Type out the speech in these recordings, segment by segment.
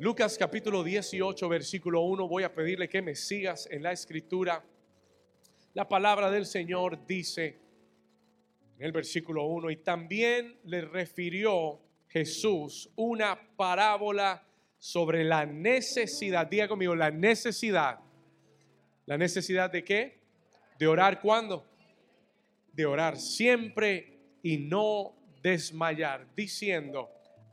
Lucas capítulo 18, versículo 1. Voy a pedirle que me sigas en la escritura. La palabra del Señor dice en el versículo 1, y también le refirió Jesús una parábola sobre la necesidad, diga conmigo, la necesidad. ¿La necesidad de qué? De orar cuando? De orar siempre y no desmayar, diciendo,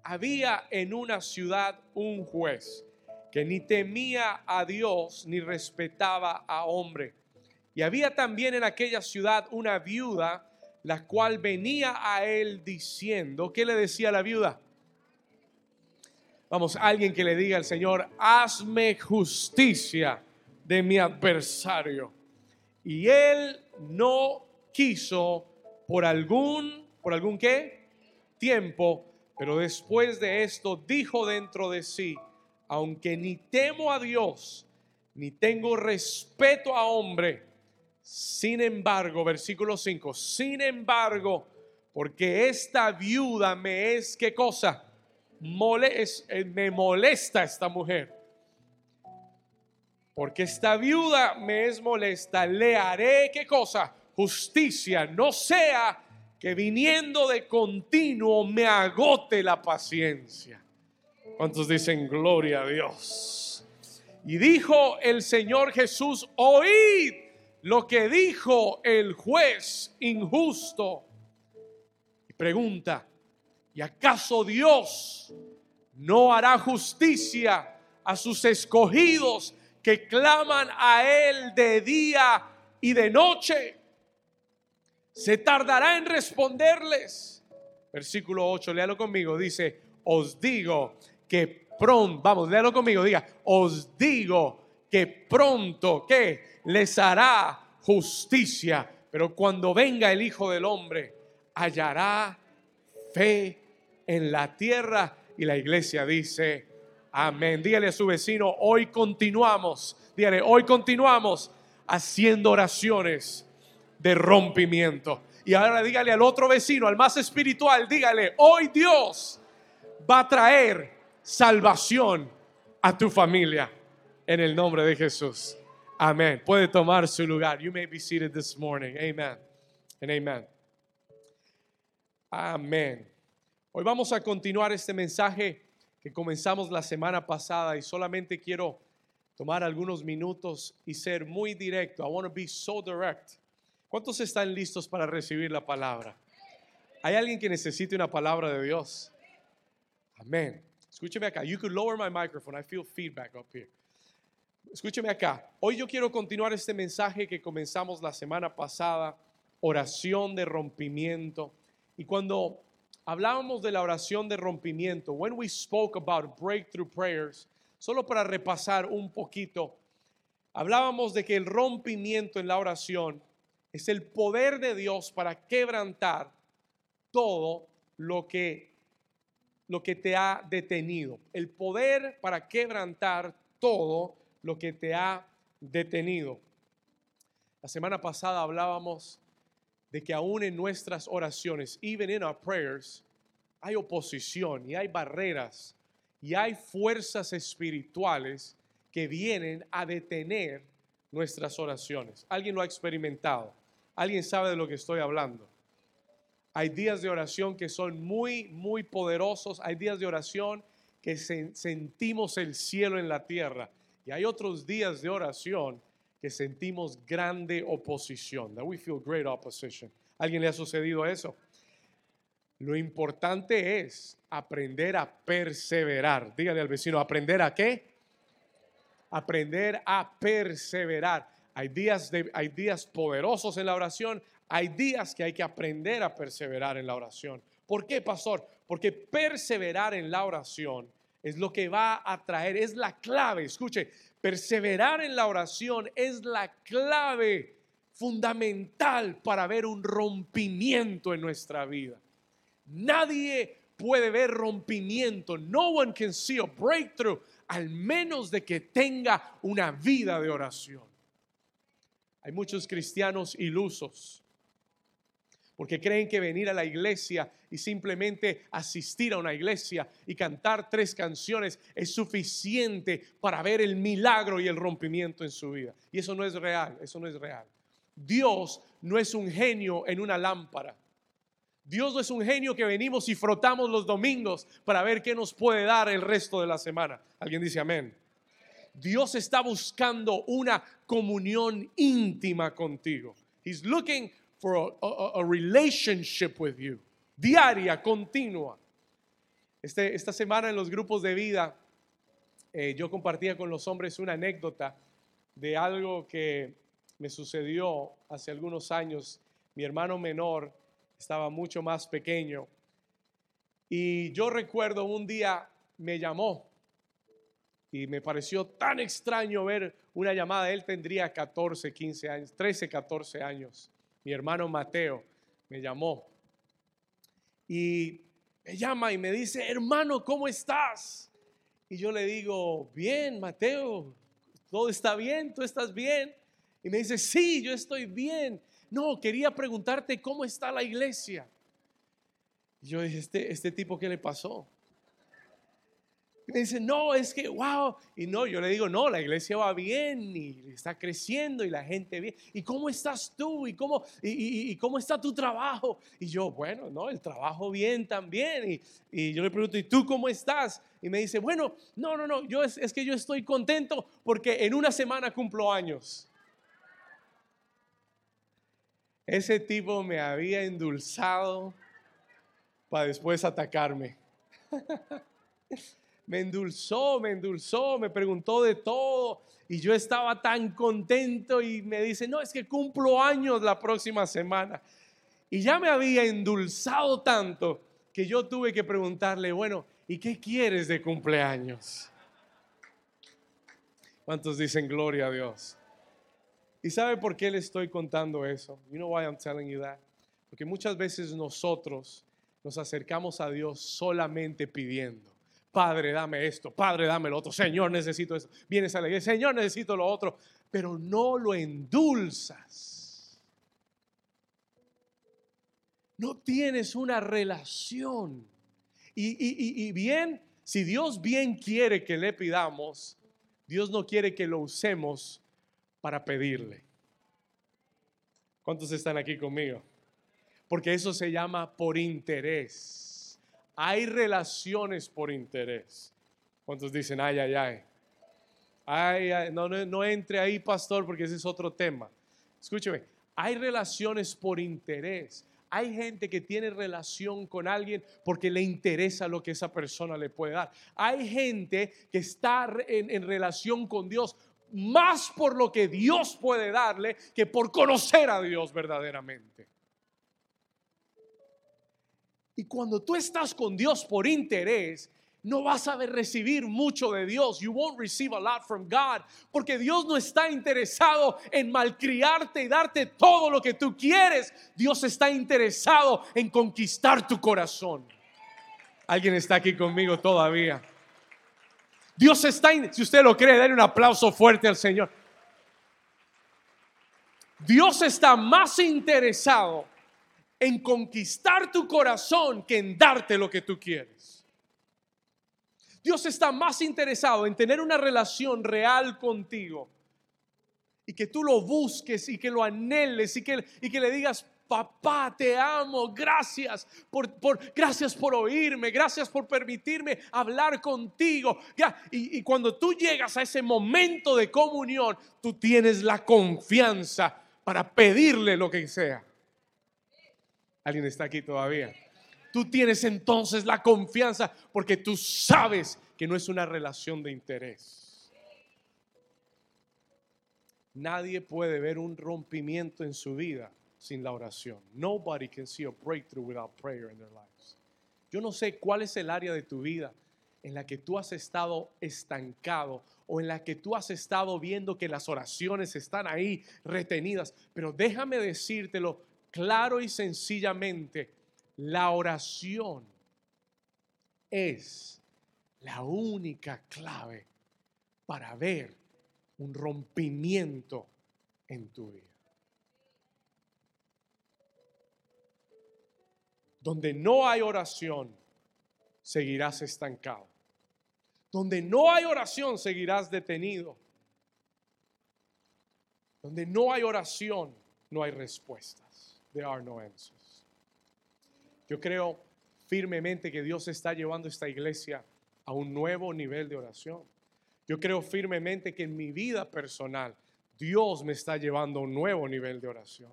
había en una ciudad un juez que ni temía a Dios ni respetaba a hombre. Y había también en aquella ciudad una viuda, la cual venía a él diciendo, ¿qué le decía la viuda? Vamos, alguien que le diga al Señor, hazme justicia de mi adversario. Y él no quiso por algún, por algún qué? Tiempo, pero después de esto dijo dentro de sí, aunque ni temo a Dios, ni tengo respeto a hombre, sin embargo, versículo 5, sin embargo, porque esta viuda me es, ¿qué cosa? Eh, me molesta esta mujer. Porque esta viuda me es molesta, le haré qué cosa? Justicia, no sea que viniendo de continuo me agote la paciencia. ¿Cuántos dicen gloria a Dios? Y dijo el Señor Jesús, oíd lo que dijo el juez injusto. Y pregunta, ¿Y acaso Dios no hará justicia a sus escogidos que claman a Él de día y de noche? ¿Se tardará en responderles? Versículo 8, léalo conmigo, dice, os digo que pronto, vamos, léalo conmigo, diga, os digo que pronto, que les hará justicia, pero cuando venga el Hijo del Hombre, hallará fe en la tierra. Y la iglesia dice, amén. Dígale a su vecino, hoy continuamos, dígale, hoy continuamos haciendo oraciones de rompimiento. Y ahora dígale al otro vecino, al más espiritual, dígale, hoy Dios va a traer salvación a tu familia en el nombre de Jesús. Amén. Puede tomar su lugar. You may be seated this morning. Amen. And amen. Amén. Hoy vamos a continuar este mensaje que comenzamos la semana pasada y solamente quiero tomar algunos minutos y ser muy directo. I want to be so direct. ¿Cuántos están listos para recibir la palabra? ¿Hay alguien que necesite una palabra de Dios? Amén. Escúcheme acá. You could lower my microphone. I feel feedback up here. Escúcheme acá. Hoy yo quiero continuar este mensaje que comenzamos la semana pasada, oración de rompimiento. Y cuando hablábamos de la oración de rompimiento, when we spoke about breakthrough prayers, solo para repasar un poquito, hablábamos de que el rompimiento en la oración es el poder de Dios para quebrantar todo lo que lo que te ha detenido, el poder para quebrantar todo lo que te ha detenido. La semana pasada hablábamos de que aún en nuestras oraciones, even in our prayers, hay oposición y hay barreras y hay fuerzas espirituales que vienen a detener nuestras oraciones. ¿Alguien lo ha experimentado? ¿Alguien sabe de lo que estoy hablando? Hay días de oración que son muy, muy poderosos. Hay días de oración que sentimos el cielo en la tierra. Y hay otros días de oración que sentimos grande oposición. That we feel great opposition. ¿Alguien le ha sucedido eso? Lo importante es aprender a perseverar. Dígale al vecino, ¿aprender a qué? Aprender a perseverar. Hay días, de, hay días poderosos en la oración, hay días que hay que aprender a perseverar en la oración. ¿Por qué, pastor? Porque perseverar en la oración es lo que va a traer, es la clave. Escuche, Perseverar en la oración es la clave fundamental para ver un rompimiento en nuestra vida. Nadie puede ver rompimiento. No one can see a breakthrough al menos de que tenga una vida de oración. Hay muchos cristianos ilusos. porque creen que venir a la iglesia y simplemente asistir a una iglesia y cantar tres canciones es suficiente para ver el milagro y el rompimiento en su vida. Y eso no es real, eso no es real. Dios no es un genio en una lámpara. Dios no es un genio que venimos y frotamos los domingos para ver qué nos puede dar el resto de la semana. Alguien dice amén. Dios está buscando una comunión íntima contigo. He's looking for a, relationship with you. Diaria, continua. Este, esta semana en los grupos de vida, eh, yo compartía con los hombres una anécdota de algo que me sucedió hace algunos años. Mi hermano menor estaba mucho más pequeño. Y yo recuerdo un día me llamó y me pareció tan extraño ver una llamada. Él tendría 14, 15 años, 13, 14 años. Mi hermano Mateo me llamó y me llama y me dice, hermano, ¿cómo estás? Y yo le digo, bien, Mateo, todo está bien, tú estás bien. Y me dice, sí, yo estoy bien. No, quería preguntarte cómo está la iglesia. Y yo dije, este, este tipo, ¿qué le pasó? Y me dice, no, es que, wow. Y no, yo le digo, no, la iglesia va bien y está creciendo y la gente bien. ¿Y cómo estás tú? ¿Y cómo, y, cómo está tu trabajo? Y yo, bueno, no, el trabajo bien también. Y, y, yo le pregunto, ¿y tú cómo estás? Y me dice, bueno, no, no, no, yo es, es que yo estoy contento porque en una semana cumplo años. Ese tipo me había endulzado para después atacarme. me endulzó, me endulzó, me preguntó de todo y yo estaba tan contento y me dice, no, es que cumplo años la próxima semana. Y ya me había endulzado tanto que yo tuve que preguntarle, bueno, ¿y qué quieres de cumpleaños? ¿Cuántos dicen gloria a Dios? ¿Y sabe por qué le estoy contando eso? You know why I'm telling you that? Porque muchas veces nosotros nos acercamos a Dios solamente pidiendo. Padre, dame esto, Padre, dame lo otro, Señor, necesito esto. Vienes a la iglesia, Señor, necesito lo otro, pero no lo endulzas. No tienes una relación. Y, y bien, si Dios bien quiere que le pidamos, Dios no quiere que lo usemos para pedirle. ¿Cuántos están aquí conmigo? Porque eso se llama por interés. Hay relaciones por interés. ¿Cuántos dicen, ay, ay, ay? Ay, no, no, no entre ahí, pastor, porque ese es otro tema. Escúcheme, hay relaciones por interés. Hay gente que tiene relación con alguien porque le interesa lo que esa persona le puede dar. Hay gente que está en relación con Dios más por lo que Dios puede darle que por conocer a Dios verdaderamente. Y cuando tú estás con Dios por interés, no vas a recibir mucho de Dios. You won't receive a lot from God. Porque Dios no está interesado en malcriarte y darte todo lo que tú quieres. Dios está interesado en conquistar tu corazón. ¿Alguien está aquí conmigo todavía? Dios está, si usted lo cree, denle un aplauso fuerte al Señor. Dios está más interesado en conquistar tu corazón que en darte lo que tú quieres. Dios está más interesado en tener una relación real contigo y que tú lo busques y que lo anheles y que, y que le digas, papá, te amo, gracias por, por, gracias por oírme, gracias por permitirme hablar contigo. Y, y cuando tú llegas a ese momento de comunión, tú tienes la confianza para pedirle lo que sea. ¿Alguien está aquí todavía? Tú tienes entonces la confianza porque tú sabes que no es una relación de interés. Nadie puede ver un rompimiento en su vida sin la oración. Nobody can see a breakthrough without prayer in their lives. Yo no sé cuál es el área de tu vida en la que tú has estado estancado o en la que tú has estado viendo que las oraciones están ahí retenidas, pero déjame decírtelo claro y sencillamente, la oración es la única clave para ver un rompimiento en tu vida. Donde no hay oración, seguirás estancado. Donde no hay oración, seguirás detenido. Donde no hay oración, no hay respuestas. There are no answers. Yo creo firmemente que Dios está llevando esta iglesia a un nuevo nivel de oración. Yo creo firmemente que en mi vida personal Dios me está llevando a un nuevo nivel de oración.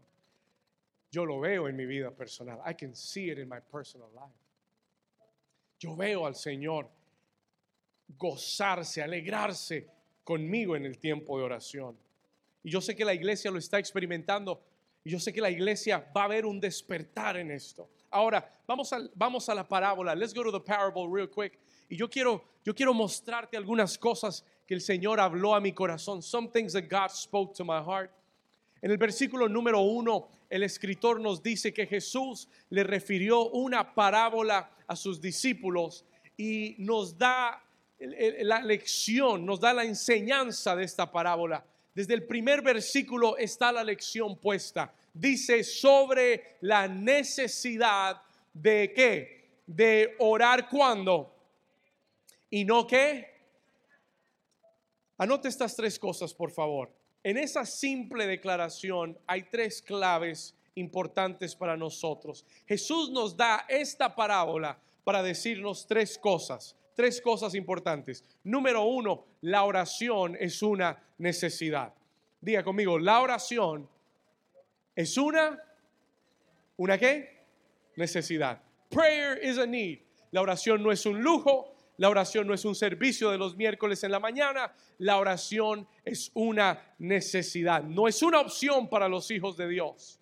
Yo lo veo en mi vida personal. I can see it in my personal life. Yo veo al Señor gozarse, alegrarse conmigo en el tiempo de oración. Y yo sé que la iglesia lo está experimentando y yo sé que la iglesia va a ver un despertar en esto. Ahora, vamos a, vamos a la parábola. Let's go to the parable real quick. Y yo quiero, yo quiero mostrarte algunas cosas que el Señor habló a mi corazón. Some things that God spoke to my heart. En el versículo número uno, el escritor nos dice que Jesús le refirió una parábola a sus discípulos y nos da la lección, nos da la enseñanza de esta parábola. Desde el primer versículo está la lección puesta. Dice sobre la necesidad de qué? De orar cuando. Y no qué. Anote estas tres cosas, por favor. En esa simple declaración hay tres claves importantes para nosotros. Jesús nos da esta parábola para decirnos tres cosas, tres cosas importantes. Número uno, la oración es una necesidad. Diga conmigo, la oración es una, ¿una qué? Necesidad. Prayer is a need. La oración no es un lujo, la oración no es un servicio de los miércoles en la mañana, la oración es una necesidad, no es una opción para los hijos de Dios.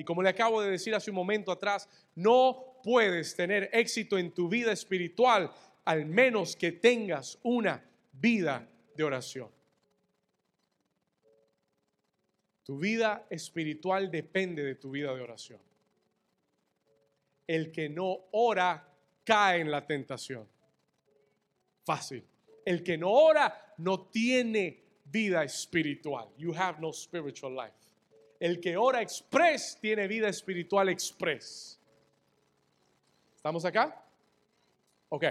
Y como le acabo de decir hace un momento atrás, no puedes tener éxito en tu vida espiritual al menos que tengas una vida de oración. Tu vida espiritual depende de tu vida de oración. El que no ora cae en la tentación. Fácil. El que no ora no tiene vida espiritual. You have no spiritual life. El que ora express tiene vida espiritual express. ¿Estamos acá? Ok.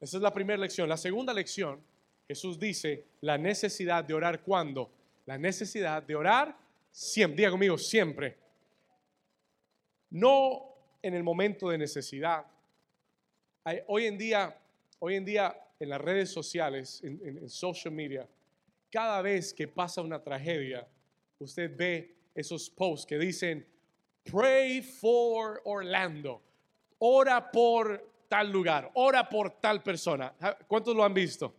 Esa es la primera lección. La segunda lección, Jesús dice la necesidad de orar cuando. La necesidad de orar siempre. Diga conmigo, siempre. No en el momento de necesidad, hoy en día, hoy en día en las redes sociales, en, social media, cada vez que pasa una tragedia, usted ve esos posts que dicen, pray for Orlando, ora por tal lugar, ora por tal persona. ¿Cuántos lo han visto?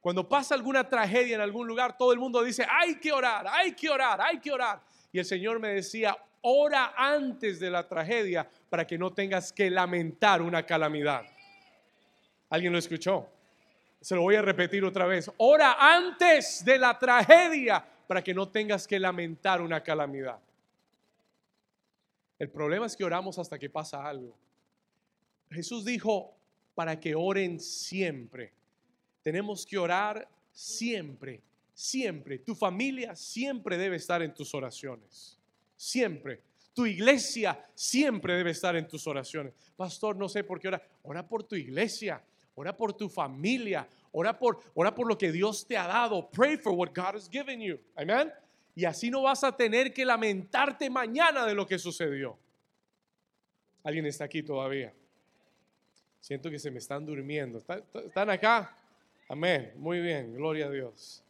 Cuando pasa alguna tragedia en algún lugar, todo el mundo dice, hay que orar, hay que orar, hay que orar. Y el Señor me decía, ora antes de la tragedia para que no tengas que lamentar una calamidad. ¿Alguien lo escuchó? Se lo voy a repetir otra vez. Ora antes de la tragedia para que no tengas que lamentar una calamidad. El problema es que oramos hasta que pasa algo. Jesús dijo, para que oren siempre. Tenemos que orar siempre, siempre. Tu familia siempre debe estar en tus oraciones. Siempre. Tu iglesia siempre debe estar en tus oraciones. Pastor, no sé por qué ora. Ora por tu iglesia ora por tu familia, ora por, ora por lo que Dios te ha dado. Pray for what God has given you. Amen. Y así no vas a tener que lamentarte mañana de lo que sucedió. ¿Alguien está aquí todavía? Siento que se me están durmiendo. ¿Están acá? Amén. Muy bien. Gloria a Dios.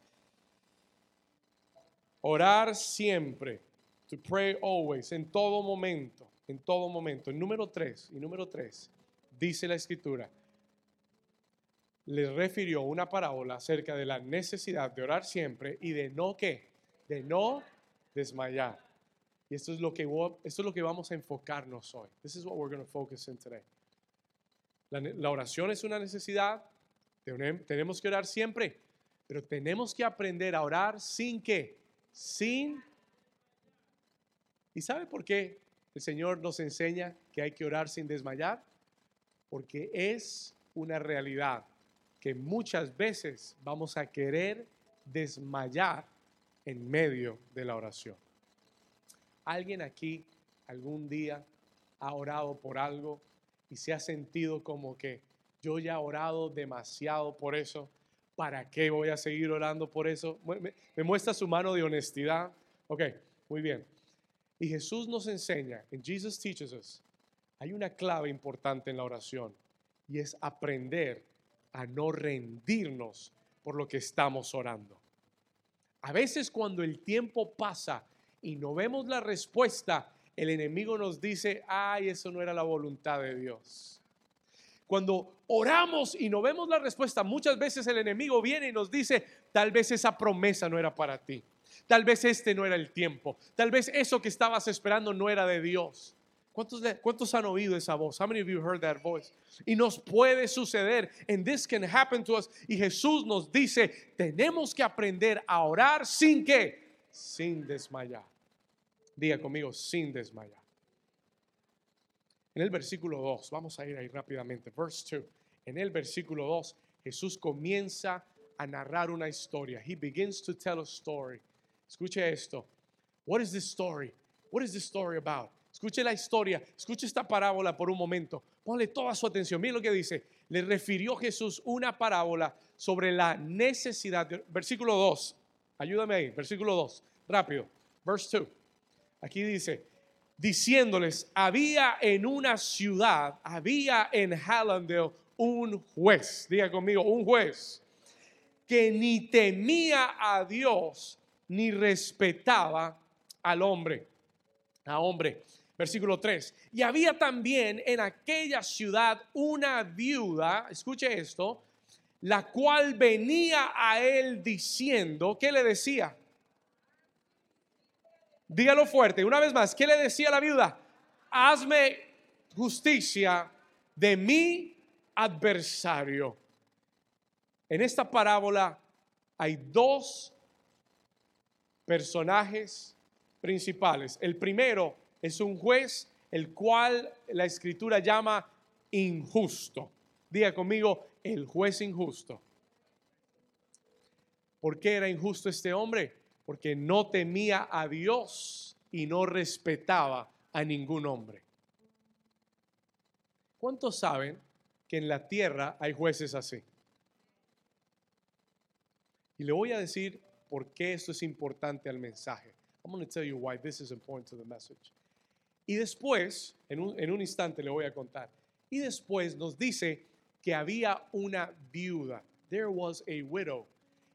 Orar siempre. To pray always. En todo momento. En todo momento. número tres. Y número tres. Dice la escritura les refirió una parábola acerca de la necesidad de orar siempre y de no qué, de no desmayar. Y esto es lo que esto es lo que vamos a enfocarnos hoy. This is what we're going to focus in today. La, la oración es una necesidad, tenemos que orar siempre, pero tenemos que aprender a orar sin qué, sin ¿Y sabe por qué el Señor nos enseña que hay que orar sin desmayar? Porque es una realidad que muchas veces vamos a querer desmayar en medio de la oración. ¿Alguien aquí algún día ha orado por algo y se ha sentido como que yo ya he orado demasiado por eso? ¿Para qué voy a seguir orando por eso? Me, muestra su mano de honestidad. Ok, muy bien. Y Jesús nos enseña, en Jesus Teaches Us, hay una clave importante en la oración y es aprender a no rendirnos por lo que estamos orando. A veces cuando el tiempo pasa y no vemos la respuesta, el enemigo nos dice, ay, eso no era la voluntad de Dios. Cuando oramos y no vemos la respuesta, muchas veces el enemigo viene y nos dice, tal vez esa promesa no era para ti. Tal vez este no era el tiempo. Tal vez eso que estabas esperando no era de Dios. ¿Cuántos, ¿Cuántos, han oído esa voz? How many of you heard that voice? Y nos puede suceder. And this can happen to us. Y Jesús nos dice, tenemos que aprender a orar sin que, sin desmayar. Diga conmigo, sin desmayar. En el versículo 2, vamos a ir ahí rápidamente. Verse 2. En el versículo 2, Jesús comienza a narrar una historia. He begins to tell a story. Escuche esto. What is this story? What is this story about? Escuche la historia, escuche esta parábola por un momento. Ponle toda su atención. Mira lo que dice. Le refirió Jesús una parábola sobre la necesidad. versículo 2. Ayúdame ahí. Versículo 2. Rápido. Verse 2. Aquí dice, diciéndoles, había en una ciudad, había en Hallandale un juez. Diga conmigo, un juez que ni temía a Dios ni respetaba al hombre. A hombre. Versículo 3. Y había también en aquella ciudad una viuda, escuche esto, la cual venía a él diciendo, ¿qué le decía? Dígalo fuerte, una vez más, ¿qué le decía la viuda? Hazme justicia de mi adversario. En esta parábola hay dos personajes principales. El primero es un juez el cual la escritura llama injusto. Diga conmigo, el juez injusto. ¿Por qué era injusto este hombre? Porque no temía a Dios y no respetaba a ningún hombre. ¿Cuántos saben que en la tierra hay jueces así? Y le voy a decir por qué esto es importante al mensaje. I'm going to tell you why this is important to the message. Y después, en un, instante le voy a contar. Y después nos dice que había una viuda. There was a widow.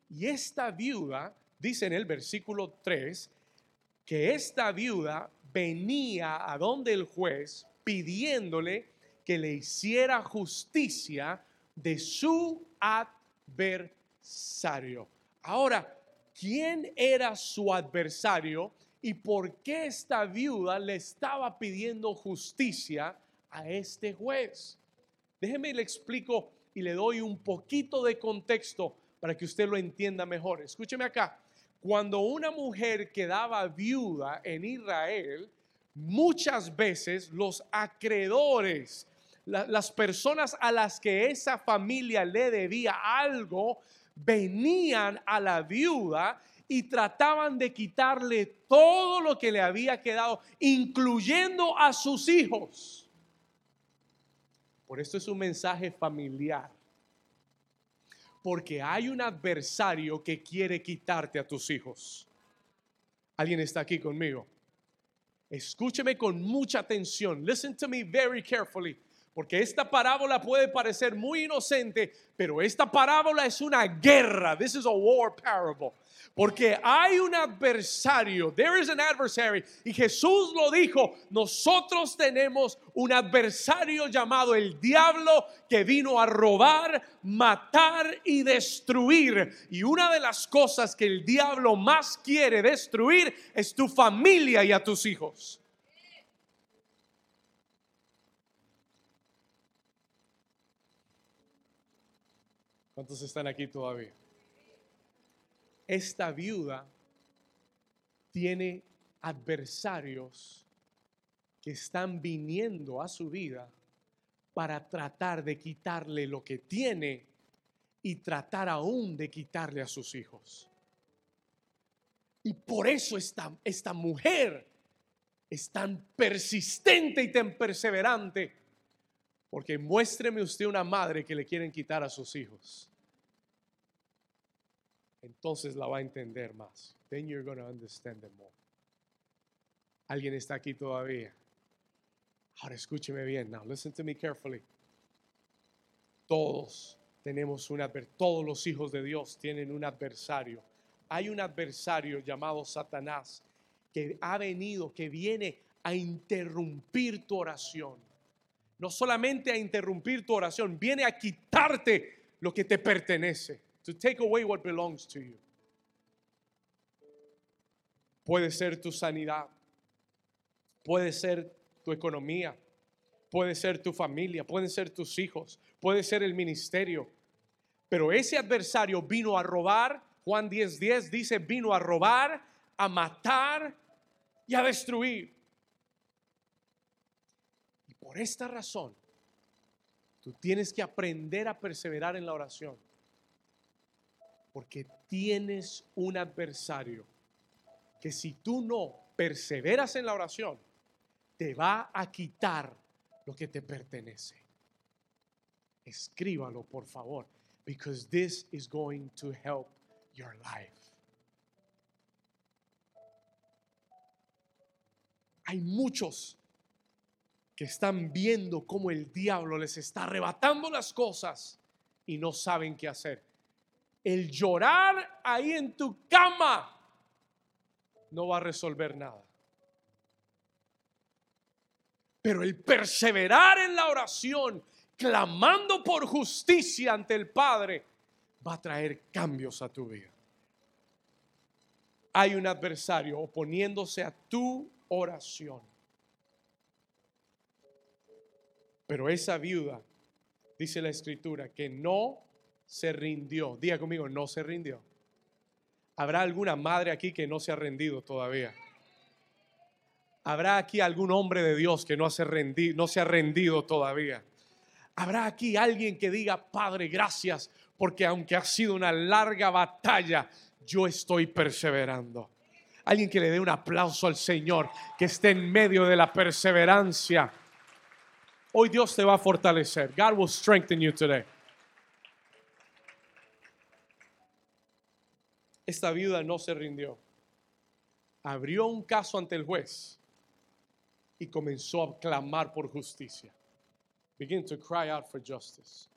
Y esta viuda, dice en el versículo 3, que esta viuda venía a donde el juez pidiéndole que le hiciera justicia de su adversario. Ahora, quién era su adversario y por qué esta viuda le estaba pidiendo justicia a este juez. Déjeme le explico y le doy un poquito de contexto para que usted lo entienda mejor. Escúcheme acá. Cuando una mujer quedaba viuda en Israel, muchas veces los acreedores, las personas a las que esa familia le debía algo, venían a la viuda y trataban de quitarle todo lo que le había quedado, incluyendo a sus hijos. Por esto es un mensaje familiar. Porque hay un adversario que quiere quitarte a tus hijos. ¿Alguien está aquí conmigo? Escúcheme con mucha atención. Listen to me very carefully. Porque esta parábola puede parecer muy inocente, pero esta parábola es una guerra. This is a war parable. Porque hay un adversario, there is an adversary. Y Jesús lo dijo, nosotros tenemos un adversario llamado el diablo que vino a robar, matar y destruir. Y una de las cosas que el diablo más quiere destruir es tu familia y a tus hijos. ¿Cuántos están aquí todavía? Esta viuda tiene adversarios que están viniendo a su vida para tratar de quitarle lo que tiene y tratar aún de quitarle a sus hijos. Y por eso esta, esta mujer es tan persistente y tan perseverante? Porque muéstreme usted una madre que le quieren quitar a sus hijos. Entonces la va a entender más. Then you're going to understand them more. ¿Alguien está aquí todavía? Ahora escúcheme bien. Now listen to me carefully. Todos tenemos un adversario. Todos los hijos de Dios tienen un adversario. Hay un adversario llamado Satanás que ha venido, que viene a interrumpir tu oración. No solamente a interrumpir tu oración, viene a quitarte lo que te pertenece. To take away what belongs to you. Puede ser tu sanidad, puede ser tu economía, puede ser tu familia, pueden ser tus hijos, puede ser el ministerio. Pero ese adversario vino a robar, Juan 10:10 10 dice, vino a robar, a matar y a destruir. Por esta razón, tú tienes que aprender a perseverar en la oración. Porque tienes un adversario que si tú no perseveras en la oración, te va a quitar lo que te pertenece. Escríbalo, por favor, because this is going to help your life. Hay muchos que están viendo cómo el diablo les está arrebatando las cosas y no saben qué hacer. El llorar ahí en tu cama no va a resolver nada. Pero el perseverar en la oración, clamando por justicia ante el Padre, va a traer cambios a tu vida. Hay un adversario oponiéndose a tu oración. Pero esa viuda, dice la escritura, que no se rindió. Diga conmigo, no se rindió. ¿Habrá alguna madre aquí que no se ha rendido todavía? ¿Habrá aquí algún hombre de Dios que no, se, no se ha rendido todavía? ¿Habrá aquí alguien que diga, Padre, gracias, porque aunque ha sido una larga batalla, yo estoy perseverando? Alguien que le dé un aplauso al Señor, que esté en medio de la perseverancia. Hoy Dios te va a fortalecer. God will strengthen you today. Esta viuda no se rindió. Abrió un caso ante el juez y comenzó a clamar por justicia. Begin to cry out for justice.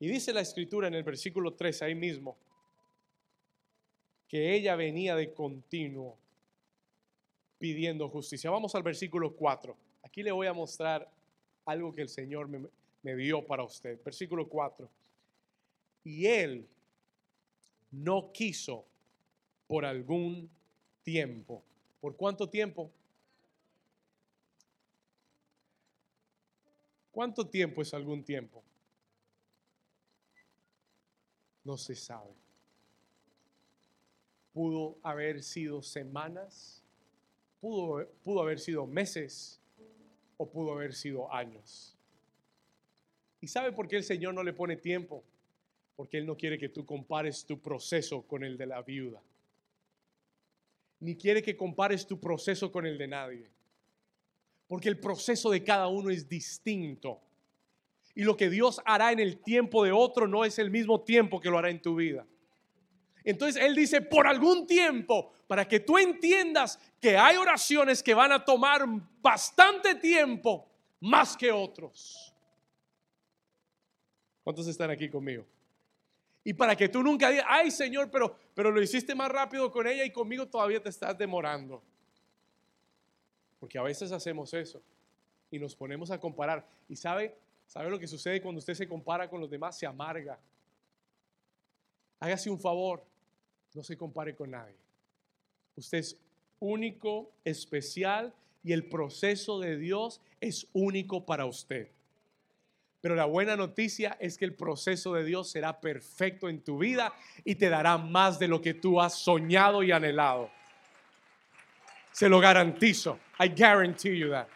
Y dice la escritura en el versículo 3 ahí mismo que ella venía de continuo pidiendo justicia. Vamos al versículo 4. Aquí le voy a mostrar algo que el Señor me, dio para usted. Versículo 4. Y él no quiso por algún tiempo. ¿Por cuánto tiempo? ¿Cuánto tiempo es algún tiempo? No se sabe. Pudo haber sido semanas, pudo, pudo haber sido meses o pudo haber sido años. ¿Y sabe por qué el Señor no le pone tiempo? Porque Él no quiere que tú compares tu proceso con el de la viuda ni quiere que compares tu proceso con el de nadie. Porque el proceso de cada uno es distinto. Y lo que Dios hará en el tiempo de otro no es el mismo tiempo que lo hará en tu vida. Entonces Él dice, por algún tiempo, para que tú entiendas que hay oraciones que van a tomar bastante tiempo más que otros. ¿Cuántos están aquí conmigo? Y para que tú nunca digas, ay Señor, pero, pero lo hiciste más rápido con ella y conmigo todavía te estás demorando. Porque a veces hacemos eso y nos ponemos a comparar. Y sabe, sabe lo que sucede cuando usted se compara con los demás, se amarga. Hágase un favor, no se compare con nadie. Usted es único, especial y el proceso de Dios es único para usted. Pero la buena noticia es que el proceso de Dios será perfecto en tu vida y te dará más de lo que tú has soñado y anhelado. Se lo garantizo. I guarantee you that.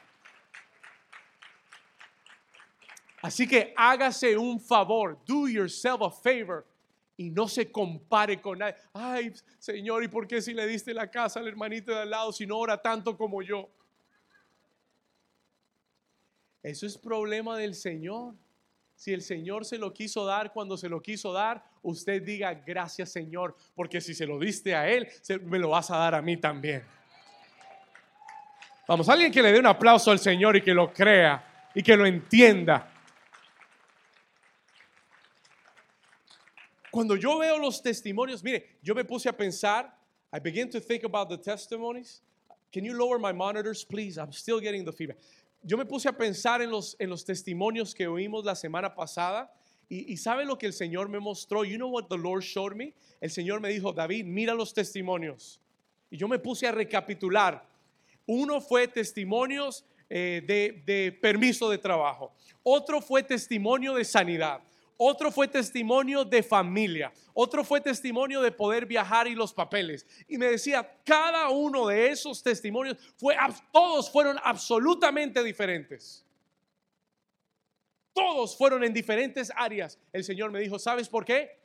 Así que hágase un favor, do yourself a favor y no se compare con nadie. Ay, Señor, ¿y por qué si le diste la casa al hermanito de al lado si no ora tanto como yo? Eso es problema del Señor. Si el Señor se lo quiso dar cuando se lo quiso dar, usted diga gracias Señor, porque si se lo diste a Él, me lo vas a dar a mí también. Vamos, alguien que le dé un aplauso al Señor y que lo crea y que lo entienda. Cuando yo veo los testimonios, mire, yo me puse a pensar, I begin to think about the testimonies. Can you lower my monitors, please? I'm still getting the feedback. Yo me puse a pensar en los, en los testimonios que oímos la semana pasada y, y sabe lo que el Señor me mostró. You know what the Lord showed me? El Señor me dijo, David, mira los testimonios. Y yo me puse a recapitular. Uno fue testimonios eh, de, de permiso de trabajo. Otro fue testimonio de sanidad. Otro fue testimonio de familia. Otro fue testimonio de poder viajar y los papeles. Y me decía, cada uno de esos testimonios fue, todos fueron absolutamente diferentes. Todos fueron en diferentes áreas. El Señor me dijo, ¿sabes por qué?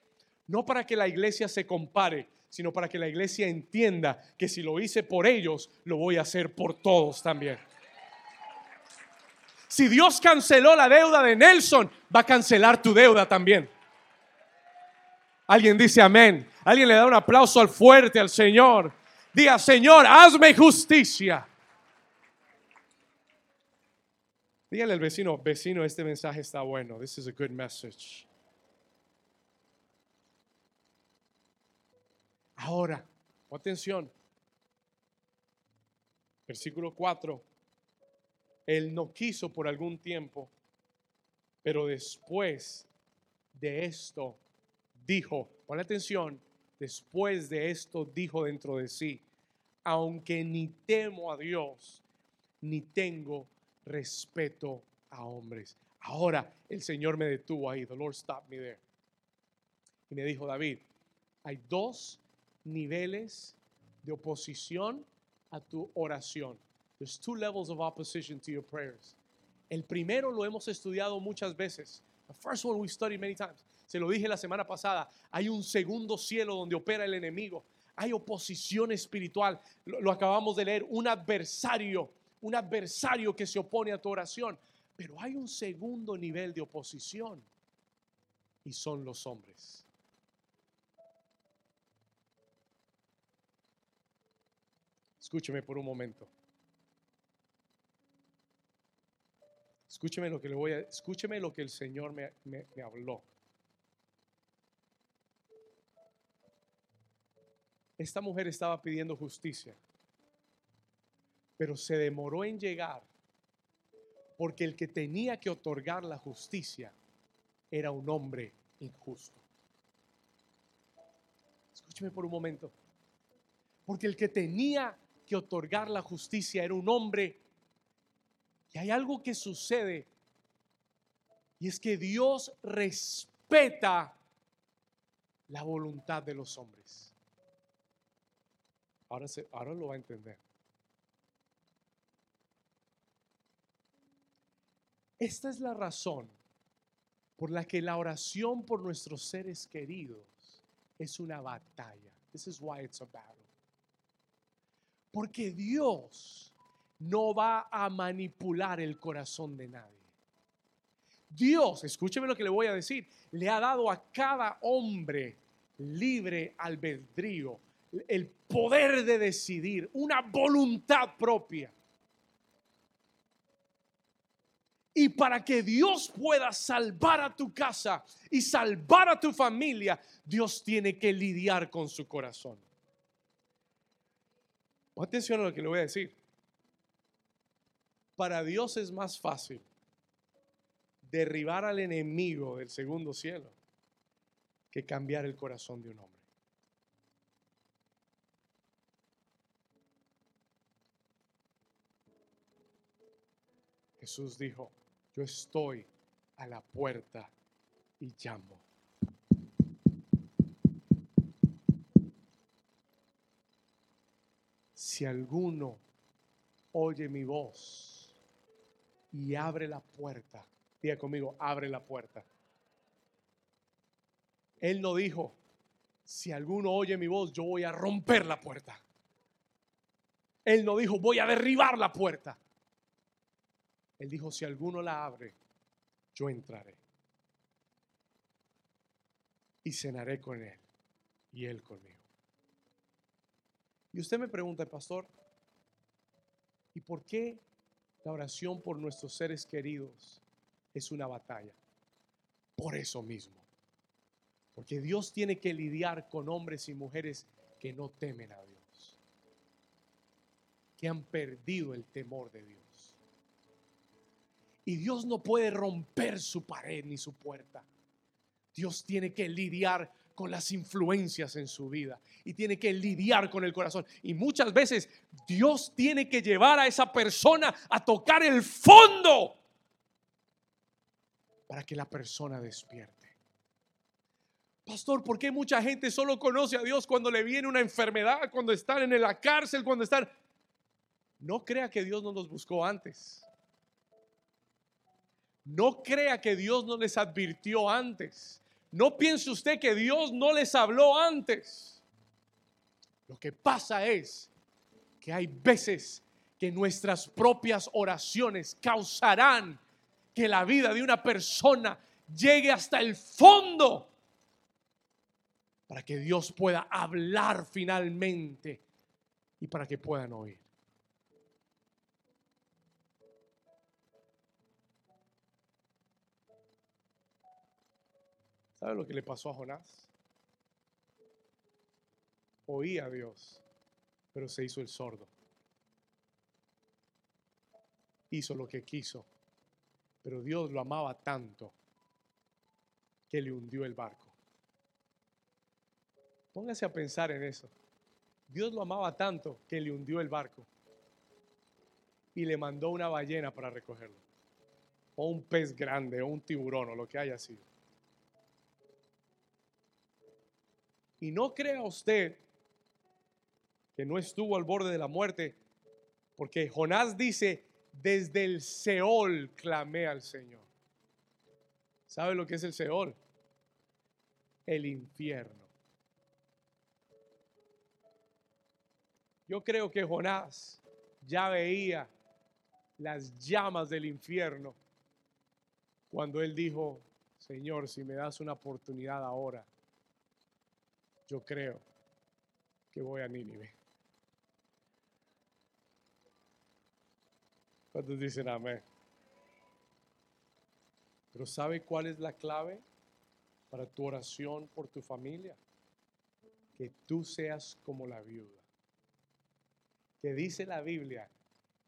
No para que la iglesia se compare, sino para que la iglesia entienda que si lo hice por ellos, lo voy a hacer por todos también. Si Dios canceló la deuda de Nelson, va a cancelar tu deuda también. Alguien dice amén. Alguien le da un aplauso al fuerte al Señor. Diga, Señor, hazme justicia. Dígale al vecino, vecino, este mensaje está bueno. This is a good message. Ahora, atención. Versículo 4. Él no quiso por algún tiempo, pero después de esto dijo, pon atención, después de esto dijo dentro de sí, aunque ni temo a Dios, ni tengo respeto a hombres. Ahora el Señor me detuvo ahí, the Lord stopped me there. Y me dijo, David, hay dos niveles de oposición a tu oración. There's two levels of opposition to your prayers. El primero lo hemos estudiado muchas veces. The first one we studied many times. Se lo dije la semana pasada. Hay un segundo cielo donde opera el enemigo. Hay oposición espiritual. Lo, lo acabamos de leer. Un adversario. Un adversario que se opone a tu oración. Pero hay un segundo nivel de oposición. Y son los hombres. Escúcheme por un momento. Escúcheme lo que le voy a, escúcheme lo que el Señor me, me, me habló. Esta mujer estaba pidiendo justicia, pero se demoró en llegar porque el que tenía que otorgar la justicia era un hombre injusto. Escúcheme por un momento. Porque el que tenía que otorgar la justicia era un hombre y hay algo que sucede y es que Dios respeta la voluntad de los hombres. Ahora, se, ahora lo va a entender. Esta es la razón por la que la oración por nuestros seres queridos es una batalla. This is why it's a battle. Porque Dios no va a manipular el corazón de nadie. Dios, escúcheme lo que le voy a decir, le ha dado a cada hombre libre albedrío, el poder de decidir, una voluntad propia. Y para que Dios pueda salvar a tu casa y salvar a tu familia, Dios tiene que lidiar con su corazón. Atención a lo que le voy a decir. Para Dios es más fácil derribar al enemigo del segundo cielo que cambiar el corazón de un hombre. Jesús dijo, yo estoy a la puerta y llamo. Si alguno oye mi voz, y abre la puerta. Diga conmigo, abre la puerta. Él no dijo, si alguno oye mi voz, yo voy a romper la puerta. Él no dijo, voy a derribar la puerta. Él dijo, si alguno la abre, yo entraré. Y cenaré con él y él conmigo. Y usted me pregunta, pastor, ¿y por qué la oración por nuestros seres queridos es una batalla? Por eso mismo. Porque Dios tiene que lidiar con hombres y mujeres que no temen a Dios. Que han perdido el temor de Dios. Y Dios no puede romper su pared ni su puerta. Dios tiene que lidiar con las influencias en su vida y tiene que lidiar con el corazón. Y muchas veces Dios tiene que llevar a esa persona a tocar el fondo para que la persona despierte. Pastor, ¿por qué mucha gente solo conoce a Dios cuando le viene una enfermedad, cuando están en la cárcel, cuando están... No crea que Dios no los buscó antes. No crea que Dios no les advirtió antes. No piense usted que Dios no les habló antes. Lo que pasa es que hay veces que nuestras propias oraciones causarán que la vida de una persona llegue hasta el fondo para que Dios pueda hablar finalmente y para que puedan oír. ¿Sabe lo que le pasó a Jonás? Oía a Dios, pero se hizo el sordo. Hizo lo que quiso, pero Dios lo amaba tanto que le hundió el barco. Póngase a pensar en eso. Dios lo amaba tanto que le hundió el barco y le mandó una ballena para recogerlo, o un pez grande, o un tiburón, o lo que haya sido. Y no crea usted que no estuvo al borde de la muerte, porque Jonás dice, desde el Seol clamé al Señor. ¿Sabe lo que es el Seol? El infierno. Yo creo que Jonás ya veía las llamas del infierno cuando él dijo, Señor, si me das una oportunidad ahora, yo creo que voy a Nínive. ¿Cuántos dicen amén? Pero ¿sabe cuál es la clave para tu oración por tu familia? Que tú seas como la viuda. Que dice la Biblia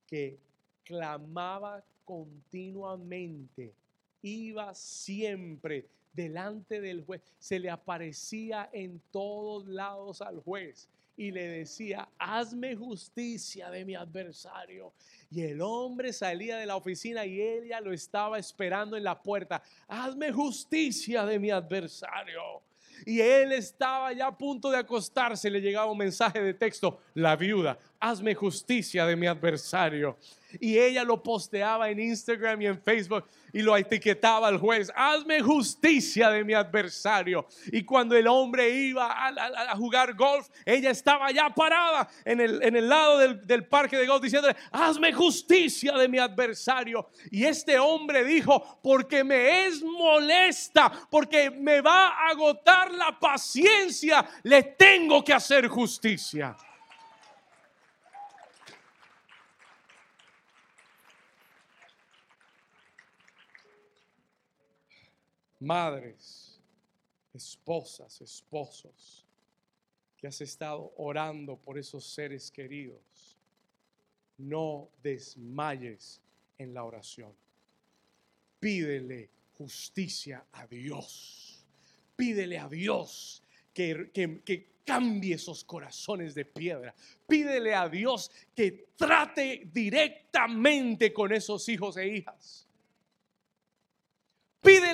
que clamaba continuamente, iba siempre delante del juez, se le aparecía en todos lados al juez y le decía, hazme justicia de mi adversario. Y el hombre salía de la oficina y ella lo estaba esperando en la puerta, hazme justicia de mi adversario. Y él estaba ya a punto de acostarse, le llegaba un mensaje de texto, la viuda, hazme justicia de mi adversario y ella lo posteaba en Instagram y en Facebook y lo etiquetaba al juez, hazme justicia de mi adversario. Y cuando el hombre iba a, jugar golf, ella estaba ya parada en el, en el lado del, del parque de golf diciéndole, hazme justicia de mi adversario. Y este hombre dijo, porque me es molesta, porque me va a agotar la paciencia, le tengo que hacer justicia. Madres, esposas, esposos, que has estado orando por esos seres queridos, no desmayes en la oración. Pídele justicia a Dios. Pídele a Dios que, que, cambie esos corazones de piedra. Pídele a Dios que trate directamente con esos hijos e hijas.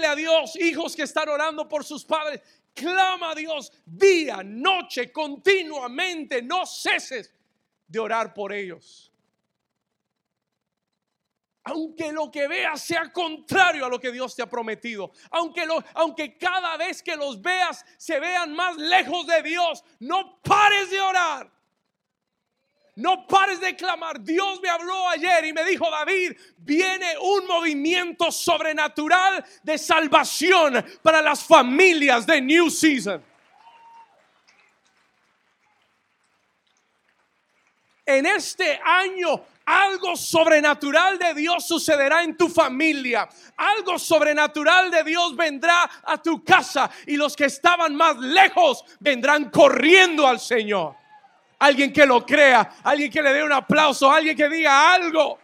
A Dios, hijos que están orando por sus padres, clama a Dios día, noche, continuamente, no ceses de orar por ellos. Aunque lo que veas sea contrario a lo que Dios te ha prometido, aunque, lo, aunque cada vez que los veas se vean más lejos de Dios, no pares de orar. No pares de clamar. Dios me habló ayer y me dijo, David, viene un movimiento sobrenatural de salvación para las familias de New Season. En este año algo sobrenatural de Dios sucederá en tu familia. Algo sobrenatural de Dios vendrá a tu casa y los que estaban más lejos vendrán corriendo al Señor alguien que lo crea, alguien que le dé un aplauso, alguien que diga algo.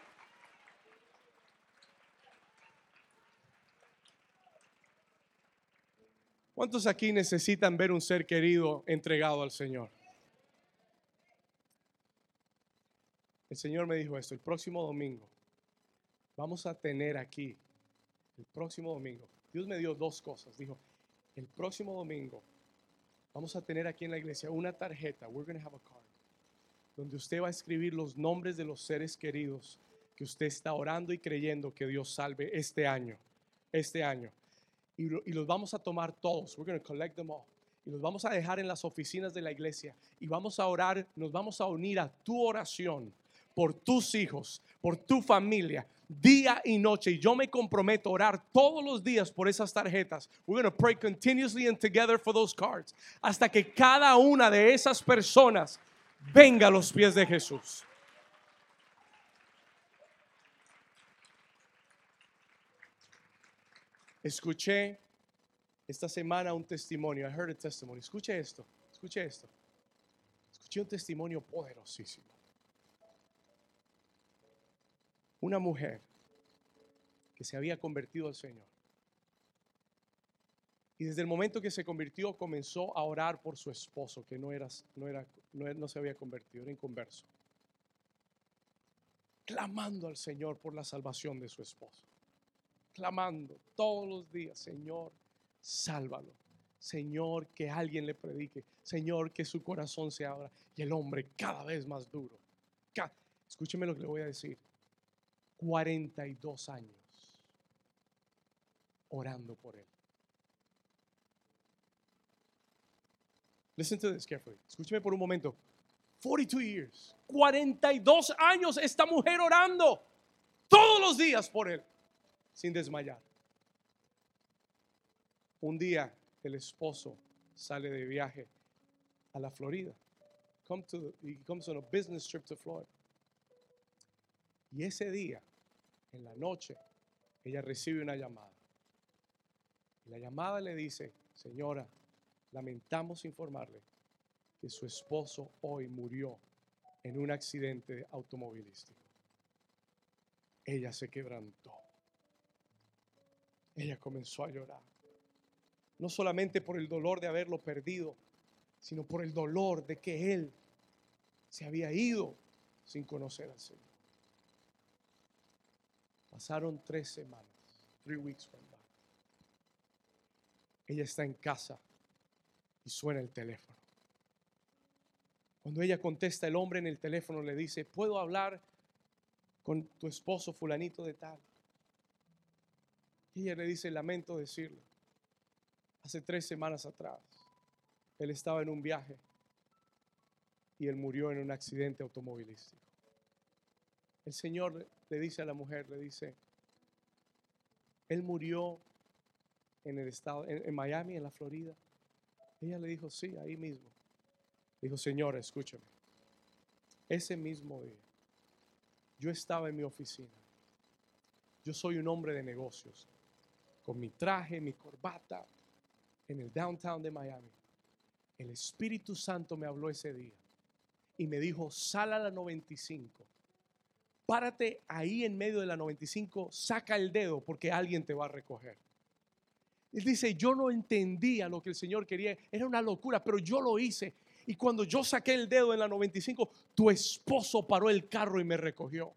¿Cuántos aquí necesitan ver un ser querido entregado al Señor? El Señor me dijo esto, el próximo domingo. Vamos a tener aquí, el próximo domingo, Dios me dio dos cosas, dijo, el próximo domingo vamos a tener aquí en la iglesia una tarjeta, we're going to have a card, donde usted va a escribir los nombres de los seres queridos que usted está orando y creyendo que Dios salve este año, este año. Y, los vamos a tomar todos, we're going to collect them all. Y los vamos a dejar en las oficinas de la iglesia y vamos a orar, nos vamos a unir a tu oración por tus hijos, por tu familia, día y noche. Y yo me comprometo a orar todos los días por esas tarjetas. We're going to pray continuously and together for those cards. Hasta que cada una de esas personas venga a los pies de Jesús. Escuché esta semana un testimonio. I heard a testimony. Escuche esto. Escuche esto. Escuché un testimonio poderosísimo. Una mujer que se había convertido al Señor. Y desde el momento que se convirtió, comenzó a orar por su esposo, que no, era, no, era, no, se había convertido, era inconverso. Clamando al Señor por la salvación de su esposo. Clamando todos los días, Señor, sálvalo. Señor, que alguien le predique. Señor, que su corazón se abra. Y el hombre cada vez más duro. Escúcheme lo que le voy a decir. 42 años orando por él. Listen to this carefully. Escúcheme por un momento. 42 years. 42 años esta mujer orando todos los días por él sin desmayar. Un día el esposo sale de viaje a la Florida. Come to he comes on a business trip to Florida. Y ese día, en la noche, ella recibe una llamada. La llamada le dice, señora, lamentamos informarle que su esposo hoy murió en un accidente automovilístico. Ella se quebrantó. Ella comenzó a llorar. No solamente por el dolor de haberlo perdido, sino por el dolor de que él se había ido sin conocer al Señor. Pasaron tres semanas, three weeks. Ella está en casa y suena el teléfono. Cuando ella contesta, el hombre en el teléfono le dice, ¿puedo hablar con tu esposo fulanito de tal? Y ella le dice, lamento decirlo. Hace tres semanas atrás, él estaba en un viaje y él murió en un accidente automovilístico. El Señor le dice a la mujer, le dice, él murió en el estado, en, Miami, en la Florida. Ella le dijo, sí, ahí mismo. Dijo, Señor, escúchame. Ese mismo día, yo estaba en mi oficina. Yo soy un hombre de negocios, con mi traje, mi corbata, en el downtown de Miami. El Espíritu Santo me habló ese día y me dijo, sal a la 95. Párate ahí en medio de la 95, saca el dedo porque alguien te va a recoger. Él dice, yo no entendía lo que el Señor quería, era una locura, pero yo lo hice. Y cuando yo saqué el dedo en la 95, tu esposo paró el carro y me recogió.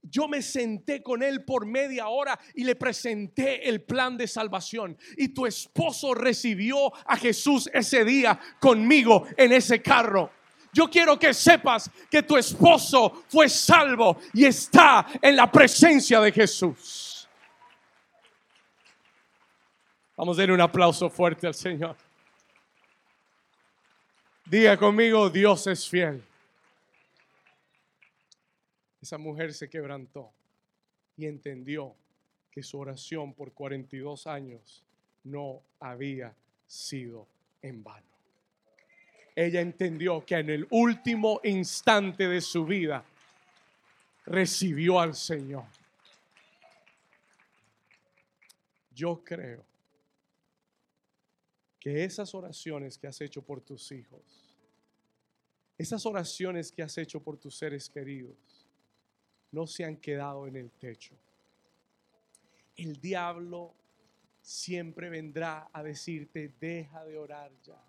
Yo me senté con él por media hora y le presenté el plan de salvación. Y tu esposo recibió a Jesús ese día conmigo en ese carro. Yo quiero que sepas que tu esposo fue salvo y está en la presencia de Jesús. Vamos a dar un aplauso fuerte al Señor. Diga conmigo, Dios es fiel. Esa mujer se quebrantó y entendió que su oración por 42 años no había sido en vano. Ella entendió que en el último instante de su vida recibió al Señor. Yo creo que esas oraciones que has hecho por tus hijos, esas oraciones que has hecho por tus seres queridos, no se han quedado en el techo. El diablo siempre vendrá a decirte, deja de orar ya.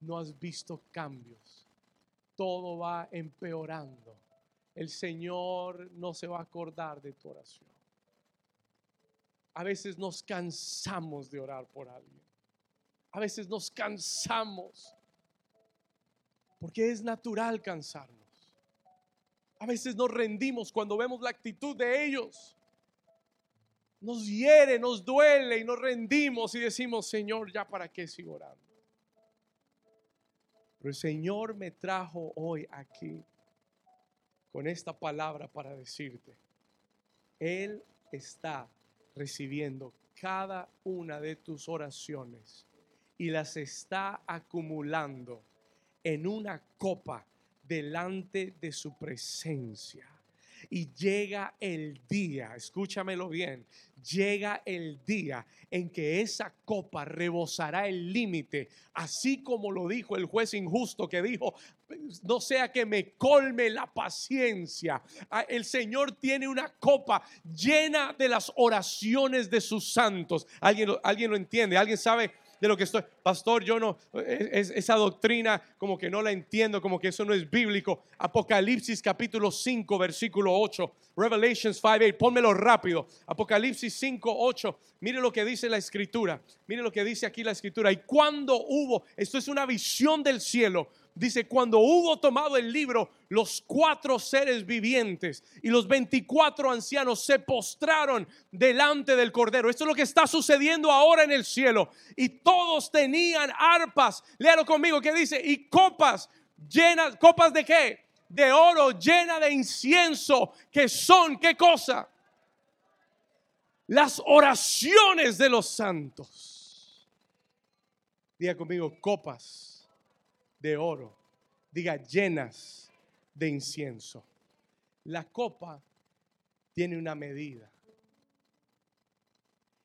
No has visto cambios. Todo va empeorando. El Señor no se va a acordar de tu oración. A veces nos cansamos de orar por alguien. A veces nos cansamos. Porque es natural cansarnos. A veces nos rendimos cuando vemos la actitud de ellos nos hiere, nos duele y nos rendimos y decimos, Señor, ya para qué sigo orando. Pero el Señor me trajo hoy aquí con esta palabra para decirte, Él está recibiendo cada una de tus oraciones y las está acumulando en una copa delante de su presencia. Y llega el día, escúchamelo bien, llega el día en que esa copa rebosará el límite, así como lo dijo el juez injusto que dijo, no sea que me colme la paciencia. Ah, el Señor tiene una copa llena de las oraciones de sus santos. ¿Alguien, alguien lo entiende? ¿Alguien sabe? De lo que estoy. Pastor, yo no, esa doctrina como que no la entiendo, como que eso no es bíblico. Apocalipsis capítulo 5, versículo 8. Revelations 5, 8. Pónmelo rápido. Apocalipsis 5, 8. Mire lo que dice la escritura. Mire lo que dice aquí la escritura. Y cuando hubo, esto es una visión del cielo dice, cuando hubo tomado el libro, los cuatro seres vivientes y los 24 ancianos se postraron delante del Cordero. Esto es lo que está sucediendo ahora en el cielo. Y todos tenían arpas, léalo conmigo, que dice, y copas llenas, copas de qué? De oro, llena de incienso, que son, ¿qué cosa? Las oraciones de los santos. Diga conmigo, copas de oro, diga llenas de incienso. La copa tiene una medida.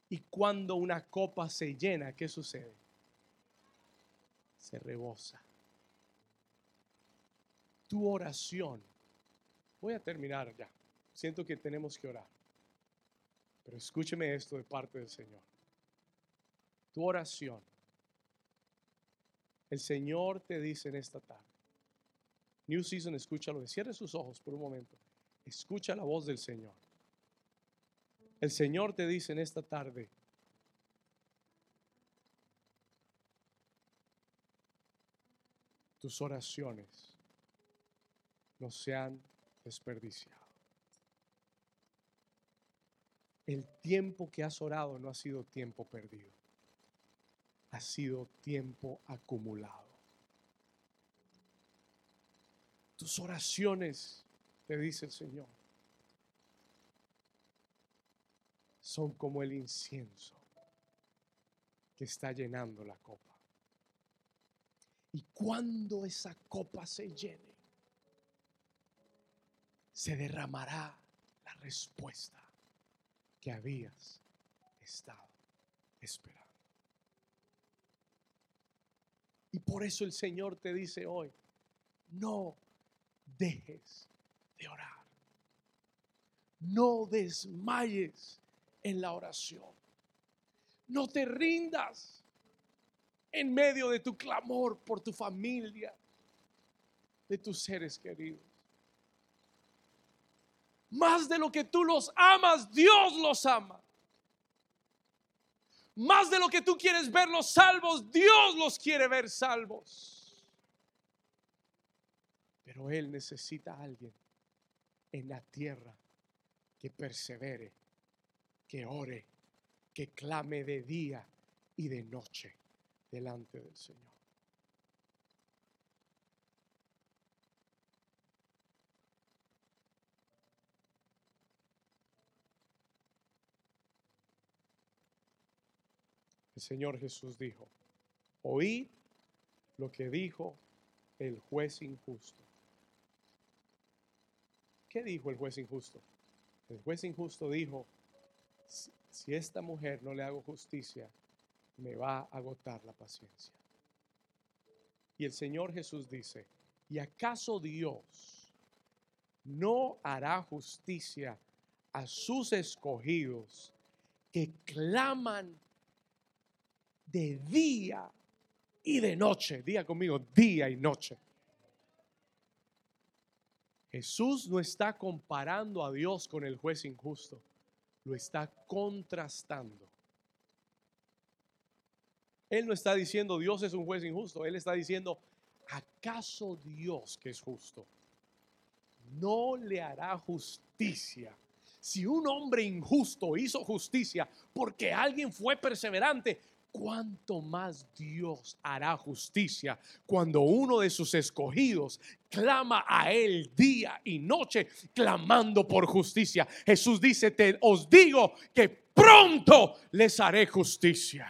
Y cuando una copa se llena, ¿qué sucede? Se rebosa. Tu oración. Voy a terminar ya. Siento que tenemos que orar. Pero escúcheme esto de parte del Señor. Tu oración el Señor te dice en esta tarde. New Season, escúchalo. Cierre sus ojos por un momento. Escucha la voz del Señor. El Señor te dice en esta tarde. Tus oraciones no se han desperdiciado. El tiempo que has orado no ha sido tiempo perdido ha sido tiempo acumulado. Tus oraciones, te dice el Señor, son como el incienso que está llenando la copa. Y cuando esa copa se llene, se derramará la respuesta que habías estado esperando. Y por eso el Señor te dice hoy, no dejes de orar. No desmayes en la oración. No te rindas en medio de tu clamor por tu familia, de tus seres queridos. Más de lo que tú los amas, Dios los ama. Más de lo que tú quieres verlos salvos, Dios los quiere ver salvos. Pero Él necesita a alguien en la tierra que persevere, que ore, que clame de día y de noche delante del Señor. Señor Jesús dijo, oí lo que dijo el juez injusto. ¿Qué dijo el juez injusto? El juez injusto dijo, si esta mujer no le hago justicia, me va a agotar la paciencia. Y el Señor Jesús dice, ¿y acaso Dios no hará justicia a sus escogidos que claman de día y de noche? Diga conmigo, día y noche. Jesús no está comparando a Dios con el juez injusto, lo está contrastando. Él no está diciendo Dios es un juez injusto, Él está diciendo, ¿acaso Dios que es justo no le hará justicia? Si un hombre injusto hizo justicia porque alguien fue perseverante, ¿cuánto más Dios hará justicia cuando uno de sus escogidos clama a Él día y noche, clamando por justicia? Jesús dice, te os digo que pronto les haré justicia.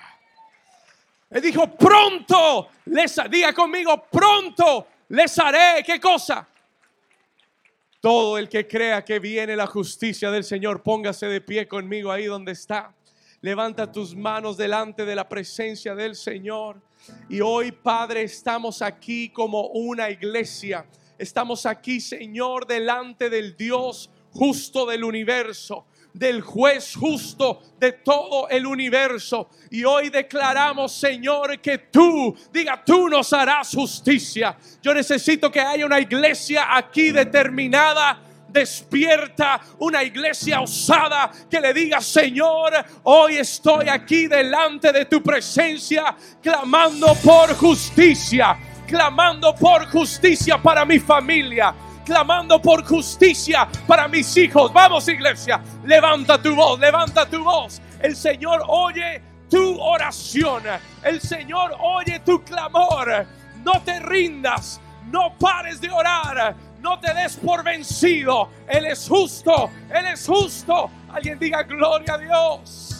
Él dijo, pronto les, diga conmigo, pronto les haré, ¿qué cosa? Todo el que crea que viene la justicia del Señor, póngase de pie conmigo ahí donde está. Levanta tus manos delante de la presencia del Señor. Y hoy, Padre, estamos aquí como una iglesia. Estamos aquí, Señor, delante del Dios justo del universo del juez justo de todo el universo. Y hoy declaramos, Señor, que tú, diga, tú nos harás justicia. Yo necesito que haya una iglesia aquí determinada despierta, una iglesia osada que le diga, Señor, hoy estoy aquí delante de tu presencia, clamando por justicia, clamando por justicia para mi familia, clamando por justicia para mis hijos. Vamos iglesia, levanta tu voz, levanta tu voz. El Señor oye tu oración. El Señor oye tu clamor. No te rindas, no pares de orar. No te des por vencido. Él es justo, Él es justo. Alguien diga gloria a Dios.